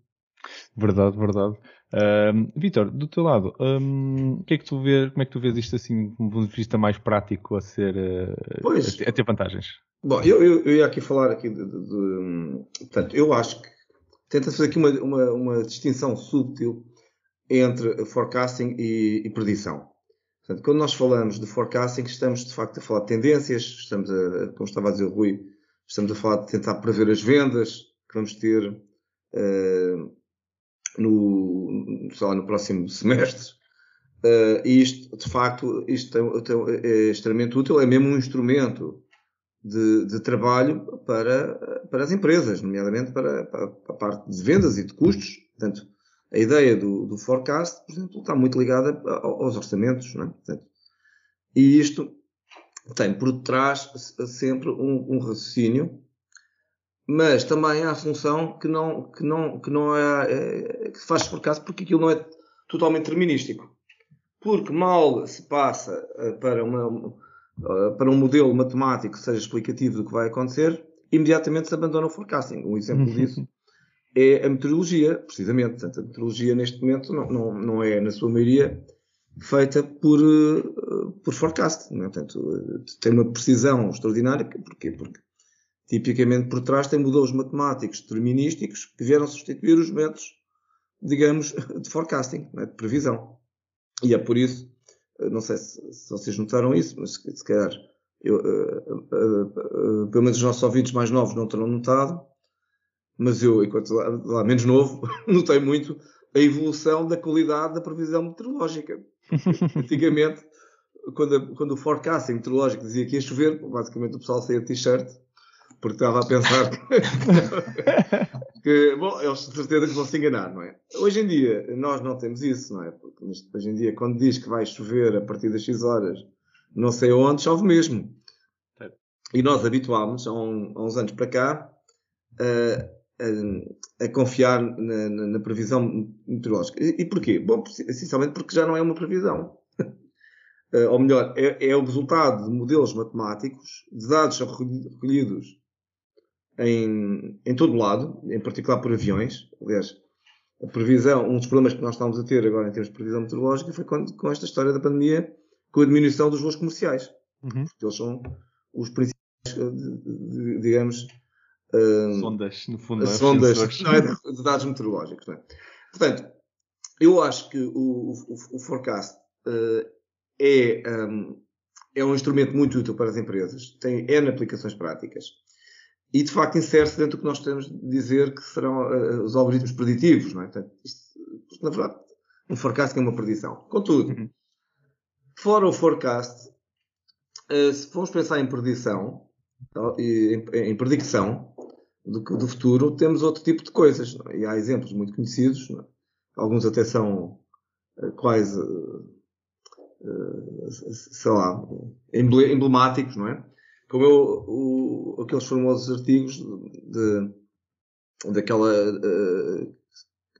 Verdade, verdade. Um, Vitor, do teu lado, um, que é que tu vês, como é que tu vês isto assim, de um ponto de vista mais prático a ser uh, pois, a, ter vantagens? Bom, eu, eu, eu, ia aqui falar aqui de, de, de, portanto, eu acho que tenta fazer aqui uma, uma, uma, distinção subtil entre forecasting e, e predição. Portanto, quando nós falamos de forecasting, estamos de facto a falar de tendências, estamos a, como estava a dizer o Rui, estamos a falar de tentar prever as vendas que vamos ter, uh, no, sei lá, no próximo semestre. Uh, e isto, de facto, isto é, é, extremamente útil, é mesmo um instrumento de, de trabalho para, para as empresas, nomeadamente para, para, a parte de vendas e de custos. Portanto, a ideia do, do forecast, por exemplo, está muito ligada aos orçamentos. Não é? Portanto, e isto tem por trás sempre um, um raciocínio mas também há a função que não, que não, que não é, é que faz por acaso porque aquilo não é totalmente determinístico. Porque mal se passa eh, para, uma, eh, para um modelo matemático que seja explicativo do que vai acontecer, imediatamente se abandona o forecasting. Um exemplo disso é a meteorologia, precisamente. Portanto, a meteorologia neste momento não, não, não é, na sua maioria, feita por, eh, por forecast. Não é? Portanto, tem uma precisão extraordinária. Porquê? Porque Tipicamente por trás tem modelos matemáticos determinísticos que vieram substituir os métodos, digamos, de forecasting, né, de previsão. E é por isso, eh, não sei se, se vocês notaram isso, mas se, calhar, eu, uh, uh, uh, pelo menos os nossos ouvintes mais novos não terão notado, mas eu, enquanto lá, lá menos novo, notei muito a evolução da qualidade da previsão meteorológica. Antigamente, quando, quando o forecasting meteorológico dizia que ia chover, basicamente o pessoal saía de t-shirt, porque estava a pensar que, que, bom, eles de certeza que vão se enganar, não é? Hoje em dia, nós não temos isso, não é? Porque hoje em dia, quando diz que vai chover a partir das X horas, não sei onde, chove mesmo. E nós habituámos, há, um, há uns anos para cá, a, a, a confiar na, na, na, previsão meteorológica. E, e porquê? Bom, essencialmente porque já não é uma previsão. uh, ou melhor, é, é, o resultado de modelos matemáticos, de dados recolhidos em, em todo lado, em particular por aviões. Aliás, a previsão, um dos problemas que nós estamos a ter agora em termos de previsão meteorológica foi com, com esta história da pandemia, com a diminuição dos voos comerciais. Uhum. Porque eles são os principais, eh, digamos, uh, sondas, no fundo, sondas não é, de, dados meteorológicos. É? Portanto, eu acho que o, o, o forecast uh, é, um, é um instrumento muito útil para as empresas, tem N aplicações práticas e de facto insere-se dentro do que nós temos de dizer que serão uh, os algoritmos preditivos, não é? Portanto, isto, na verdade, um forecast é uma predição. Contudo, uhum. fora o forecast, uh, se formos pensar em predição, em, em predicção do, do, futuro, temos outro tipo de coisas. É? E há exemplos muito conhecidos, é? alguns até são uh, quase, sei lá, emblemáticos, não é? Como eu, o, aqueles famosos artigos de, daquela uh,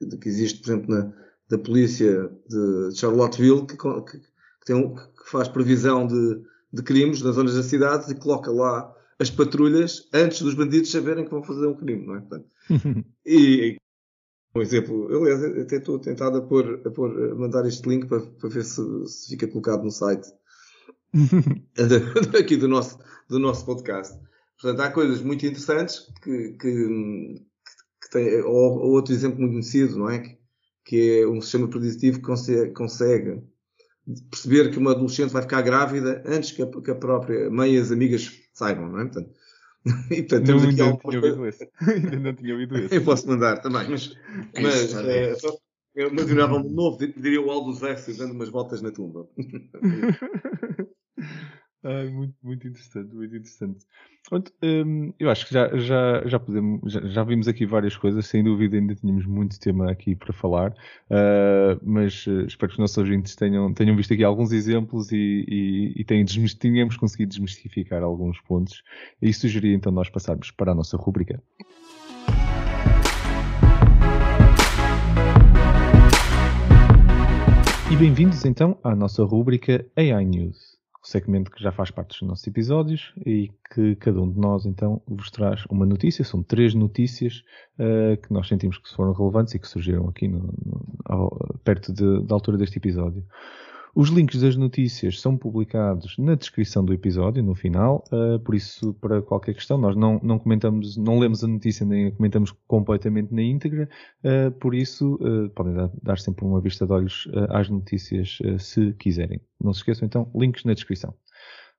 de, que existe, por exemplo, na, da polícia de Charlottesville, que, que, que, tem um, que faz previsão de, de crimes nas zonas das cidades e coloca lá as patrulhas antes dos bandidos saberem que vão fazer um crime, não é? Portanto, e, um exemplo, eu aliás, até estou tentado a pôr, a pôr, a mandar este link para, para ver se, se fica colocado no site aqui do nosso, do nosso podcast. Portanto, há coisas muito interessantes que, que, que tem, ou, ou, outro exemplo muito conhecido, não é? Que, que é um sistema preditivo que consegue, consegue, perceber que uma adolescente vai ficar grávida antes que a, que a própria mãe e as amigas saibam, não é? Portanto, e, portanto, temos não, aqui ainda, tinha ouvido esse. ainda não tinha ouvido esse. Eu posso mandar também, mas, mas é, só, eu imaginava um novo, diria o Aldo Zé dando umas voltas na tumba. Ai, muito, muito interessante, muito interessante. Pronto, hum, eu acho que já, já, já podemos, já, já, vimos aqui várias coisas, sem dúvida ainda tínhamos muito tema aqui para falar, uh, mas uh, espero que os nossos ouvintes tenham, tenham visto aqui alguns exemplos e, e, e tenham, tenhamos conseguido desmistificar alguns pontos. E sugeria então nós passarmos para a nossa rubrica. E bem-vindos então à nossa rubrica AI News segmento que já faz parte dos nossos episódios e que cada um de nós então vos traz uma notícia. São três notícias uh, que nós sentimos que foram relevantes e que surgiram aqui no, no, ao, perto da altura deste episódio. Os links das notícias são publicados na descrição do episódio, no final, uh, por isso, para qualquer questão, nós não, não comentamos, não lemos a notícia nem a comentamos completamente na íntegra, uh, por isso uh, podem dar, dar, sempre uma vista de olhos às notícias se quiserem. Não se esqueçam então, links na descrição.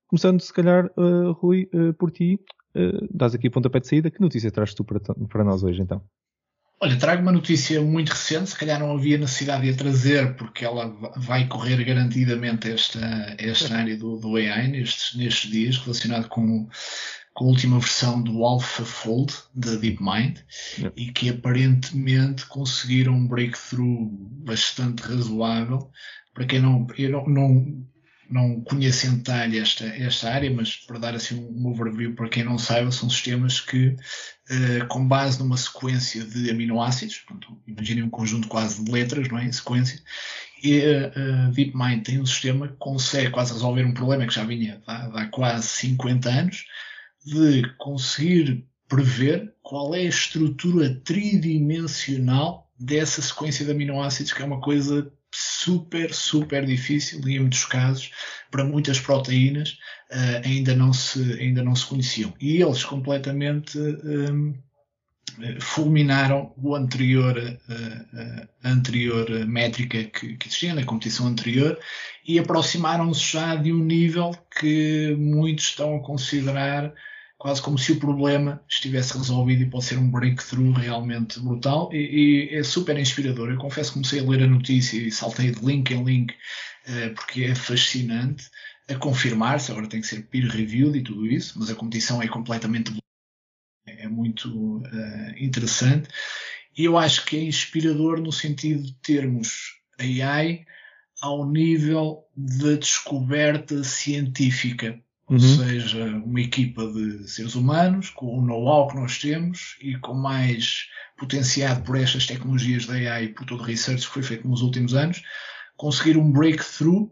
Começando, se calhar, Rui, por ti, dás aqui pontapé de saída, que notícia traz tu para, para nós hoje então? Olha, trago uma notícia muito recente, se calhar não havia necessidade de a trazer, porque ela vai correr garantidamente esta, esta área do, do AI nestes, nestes dias, relacionado com, com a última versão do AlphaFold da DeepMind, e que aparentemente conseguiram um breakthrough bastante razoável. Para quem não, eu não, não não conheço em detalhe esta, esta área, mas para dar assim um overview para quem não saiba, são sistemas que, uh, com base numa sequência de aminoácidos, portanto, imaginem um conjunto quase de letras, não é? Em sequência, e a uh, DeepMind tem um sistema que consegue quase resolver um problema que já vinha há, há quase 50 anos, de conseguir prever qual é a estrutura tridimensional dessa sequência de aminoácidos, que é uma coisa super, super difícil e em muitos casos, para muitas proteínas, uh, ainda, não se, ainda não se conheciam. E eles completamente um, fulminaram o anterior, uh, a anterior métrica que, que existia na competição anterior e aproximaram-se já de um nível que muitos estão a considerar quase como se o problema estivesse resolvido e pode ser um breakthrough realmente brutal e, e é super inspirador. Eu confesso que comecei a ler a notícia e saltei de link em link uh, porque é fascinante. A confirmar-se, agora tem que ser peer-reviewed e tudo isso, mas a competição é completamente é muito uh, interessante e eu acho que é inspirador no sentido de termos AI ao nível da descoberta científica, ou uhum. seja, uma equipa de seres humanos com o know-how que nós temos e com mais potenciado por estas tecnologias da AI e por todo o research que foi feito nos últimos anos, conseguir um breakthrough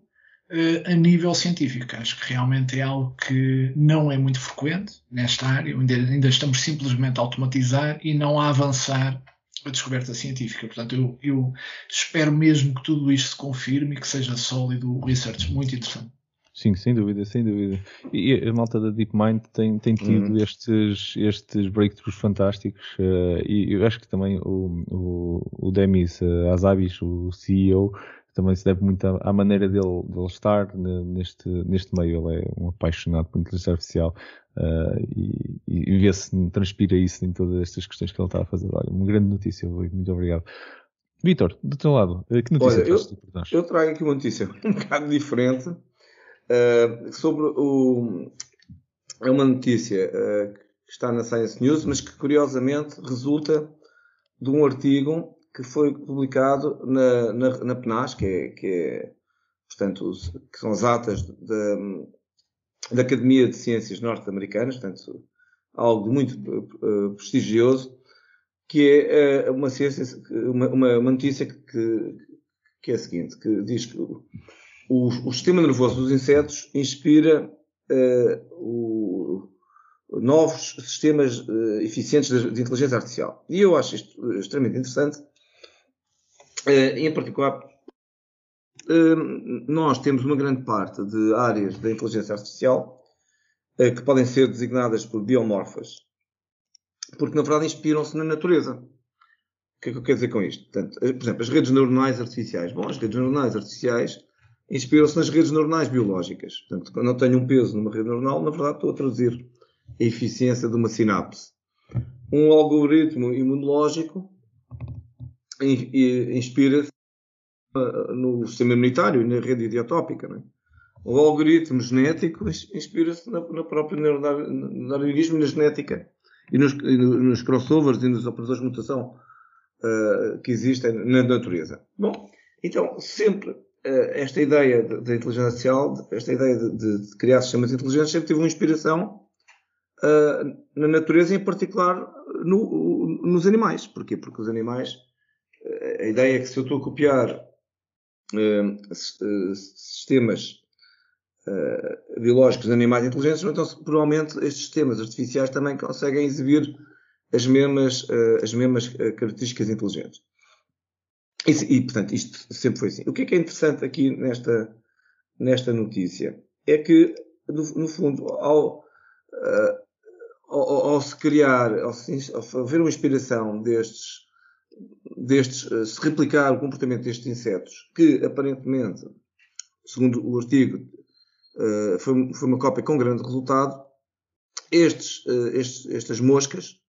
a nível científico. Acho que realmente é algo que não é muito frequente nesta área, ainda, ainda estamos simplesmente a automatizar e não a avançar a descoberta científica. Portanto, eu, eu, espero mesmo que tudo isto se confirme e que seja sólido o research. Muito interessante. Sim, sem dúvida, sem dúvida. E a malta da DeepMind tem, tem tido uhum. estes, estes breakthroughs fantásticos uh, e eu acho que também o, o, o Demis uh, Azabis, o CEO, também se deve muito à, à maneira dele, dele estar neste, neste meio. Ele é um apaixonado por inteligência artificial uh, e, e vê-se, transpira isso em todas estas questões que ele está a fazer. Olha, uma grande notícia. Muito obrigado. Vitor, do teu lado, que notícia Olha, eu, eu trago aqui uma notícia um bocado diferente uh, sobre o. É uma notícia uh, que está na Science News, mas que curiosamente resulta de um artigo que foi publicado na, na, na PNAS, que é, que é portanto, os, que são as atas da, da Academia de Ciências Norte-Americanas, portanto, algo muito uh, prestigioso, que é uh, uma ciência, uma, uma, notícia que, que, é a seguinte, que diz que o, o sistema nervoso dos insetos inspira uh, o, novos sistemas eficientes de, de, inteligência artificial. E eu acho isto extremamente interessante. Uh, em particular, nós temos uma grande parte de áreas da inteligência artificial que podem ser designadas por biomorfas, porque na verdade inspiram-se na natureza. O que é que eu quero dizer com isto? Portanto, por exemplo, as redes neuronais artificiais. Bom, as redes neuronais artificiais inspiram-se nas redes neuronais biológicas. Portanto, quando eu tenho um peso numa rede neuronal, na verdade estou a traduzir a eficiência de uma sinapse. Um algoritmo imunológico inspira-se no sistema imunitário e na rede idiotópica. Né? O algoritmo genético inspira-se na, na, própria neuroorganismo e na genética e nos, e nos, crossovers e nos operadores de mutação uh, que existem na natureza. Bom, então, sempre eh, esta ideia da inteligência artificial, esta ideia de, de, de, criar sistemas inteligentes, sempre teve uma inspiração uh, na natureza, em particular no, nos animais. Porquê? Porque os animais, a ideia é que se eu estou a copiar uh, sistemas uh, biológicos de animais inteligentes, então provavelmente estes sistemas artificiais também conseguem exibir as mesmas, as mesmas características inteligentes. E, e, portanto, isto sempre foi assim. O que é que é interessante aqui nesta, nesta notícia? É que, no, no fundo, ao, uh, ao, ao, se criar, ao, ao haver uma inspiração destes, destes, uh, se replicar o comportamento destes insetos, que aparentemente, segundo o artigo, uh, foi, foi uma cópia com grande resultado, estes, estes, estas moscas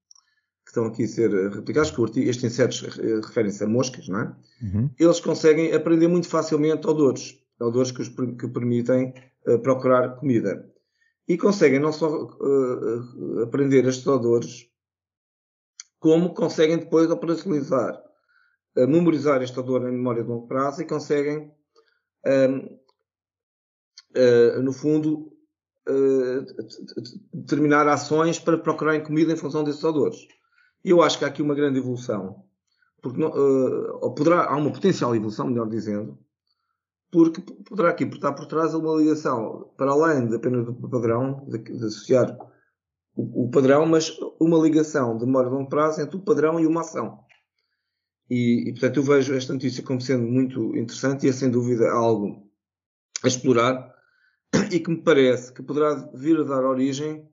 estão aqui a ser replicados, que estes insetos referem-se a moscas, não é? Uhum. Eles conseguem aprender muito facilmente odores, odores que, os, que permitem procurar comida. E conseguem não só uh, aprender estes odores, como conseguem depois operacionalizar, uh, memorizar este odor em memória de longo prazo e conseguem, ehm, no fundo, determinar ações para procurarem comida em função desses odores. Eu acho que há aqui uma grande evolução, porque não, uh, ou poderá, há uma potencial evolução, melhor dizendo, porque poderá aqui estar por trás uma ligação, para além de apenas do padrão, de, de associar o, o, padrão, mas uma ligação de memória de longo prazo entre o padrão e uma ação. E, e, portanto, eu vejo esta notícia como sendo muito interessante e é sem dúvida algo a explorar e que me parece que poderá vir a dar origem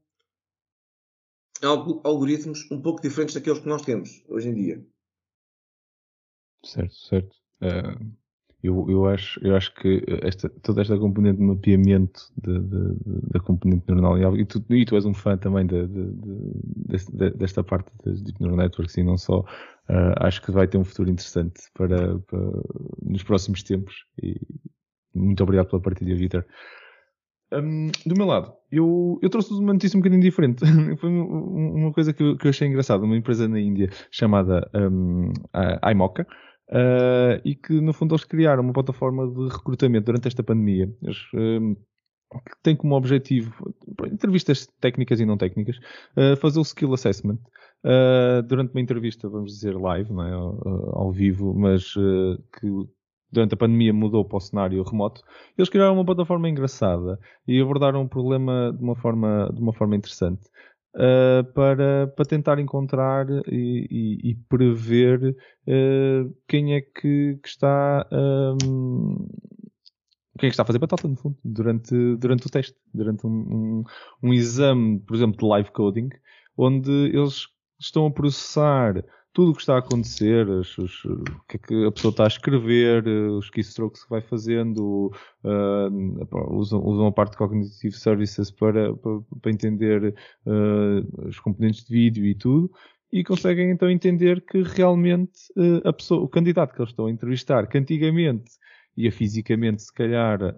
algoritmos um pouco diferentes daqueles que nós temos hoje em dia. Certo, certo. Uh, eu, eu, acho, eu acho que esta, toda esta componente de mapeamento de, de, de, da componente neuronal, e tu, e tu és um fã também de, desta parte das Deep Neural Networks e não só, uh, acho que vai ter um futuro interessante para, para nos próximos tempos. E muito obrigado pela partilha, Vitor. Um, do meu lado, eu, eu trouxe uma notícia um bocadinho diferente. Foi uma coisa que eu, que eu, achei engraçada. Uma empresa na Índia chamada um, iMocha. Uh, e que no fundo eles criaram uma plataforma de recrutamento durante esta pandemia. Eles, um, que tem como objetivo, entrevistas técnicas e não técnicas, uh, fazer o skill assessment uh, durante uma entrevista, vamos dizer, live, não é? ao, ao vivo, mas que durante a pandemia mudou para o cenário remoto, eles criaram uma plataforma engraçada e abordaram o problema de uma forma, de uma forma interessante. Uh, para, para tentar encontrar e, e, e prever uh, quem é que, que está um, quem é que está a fazer batata, no fundo, durante, durante o teste, durante um, um, um exame, por exemplo, de live coding, onde eles estão a processar tudo o que está a acontecer, os, os, o que é que a pessoa está a escrever, os keystrokes que vai fazendo, uh, usam, usam a parte Cognitive Services para, para, para entender uh, os componentes de vídeo e tudo, e conseguem então entender que realmente uh, a pessoa, o candidato que eles estão a entrevistar, que antigamente ia fisicamente, se calhar,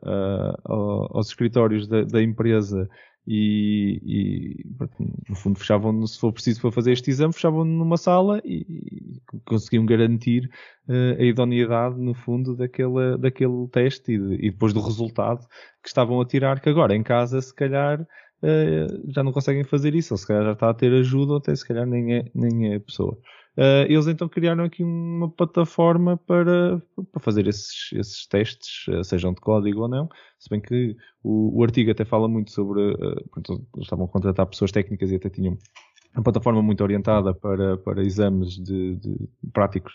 aos escritórios da, da empresa e, e, no fundo fechavam se for preciso para fazer este exame, fechavam numa sala e, e conseguiam garantir uh, a idoneidade no fundo daquele, daquele teste e, de, e, depois do resultado que estavam a tirar, que agora em casa se calhar uh, já não conseguem fazer isso, ou se calhar já está a ter ajuda, ou até se calhar nem é, nem é a pessoa. Uh, eles então criaram aqui uma plataforma para, para fazer esses, esses testes, uh, sejam de código ou não. Se bem que o, o artigo até fala muito sobre. Uh, eles estavam a contratar pessoas técnicas e até tinham uma plataforma muito orientada para, para exames de, de práticos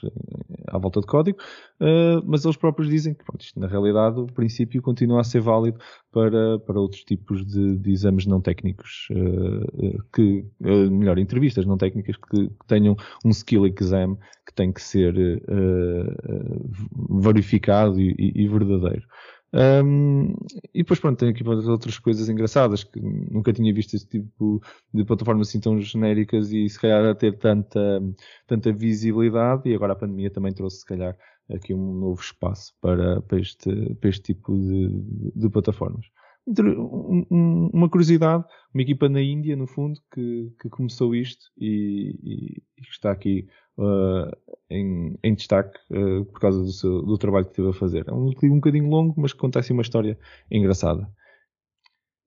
à volta de código, uh, mas eles próprios dizem que pronto, isto, na realidade o princípio continua a ser válido para, para outros tipos de, de exames não técnicos, uh, que, uh, melhor, entrevistas não técnicas que, que, tenham um skill exam que tem que ser verificado e, e, e verdadeiro. Um, e depois, pronto, tem aqui outras coisas engraçadas que nunca tinha visto esse tipo de plataformas assim tão genéricas e se calhar a ter tanta, tanta visibilidade. E agora a pandemia também trouxe, se calhar, aqui um novo espaço para, para, este, para este tipo de, de, plataformas. Uma curiosidade, uma equipa na Índia, no fundo, que, que começou isto e, e, e está aqui uh, em, em, destaque uh, por causa do, seu, do, trabalho que teve a fazer. É um, um bocadinho longo, mas que conta assim uma história engraçada.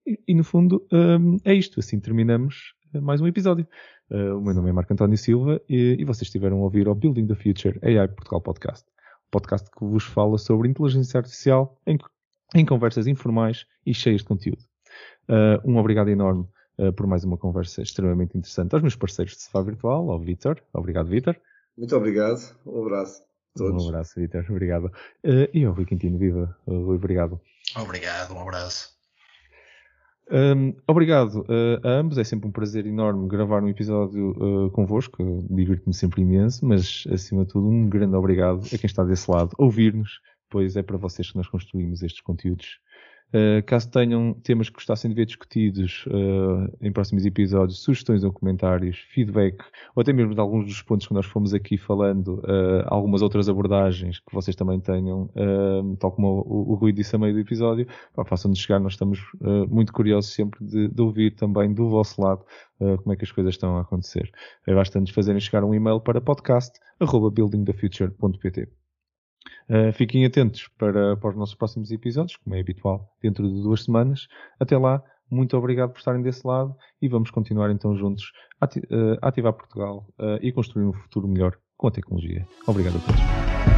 E, e no fundo um, é isto. Assim terminamos mais um episódio. Uh, o meu nome é Marco António Silva e, e, vocês estiveram a ouvir o Building the Future AI Portugal Podcast. podcast que vos fala sobre inteligência artificial em, em conversas informais e cheias de conteúdo. Uh, um obrigado enorme uh, por mais uma conversa extremamente interessante aos meus parceiros de Sofá Virtual, ao Vitor. Obrigado, Vitor. Muito obrigado. Um abraço a todos. Um abraço, Vitor. Obrigado. Uh, e ao Rui Quintino, viva. Rui, obrigado. Obrigado, um abraço. Um, obrigado uh, a ambos, é sempre um prazer enorme gravar um episódio uh, convosco, divirto-me sempre imenso, mas acima de tudo um grande obrigado a quem está desse lado, ouvir-nos, pois é para vocês que nós construímos estes conteúdos Uh, caso tenham temas que gostassem de ver discutidos uh, em próximos episódios, sugestões ou comentários, feedback, ou até mesmo de alguns dos pontos que nós fomos aqui falando, uh, algumas outras abordagens que vocês também tenham, tal como o, o Rui disse a meio do episódio, façam-nos chegar, nós estamos muito curiosos sempre de, de, ouvir também do vosso lado como é que as coisas estão a acontecer. Basta-nos fazerem chegar um e-mail para podcast.buildingthefuture.pt. Uh, fiquem atentos para, para os nossos próximos episódios, como é habitual, dentro de duas semanas. Até lá, muito obrigado por estarem desse lado e vamos continuar então juntos a, uh, ativar Portugal uh, e construir um futuro melhor com a tecnologia. Obrigado a todos.